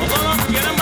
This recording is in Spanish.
O como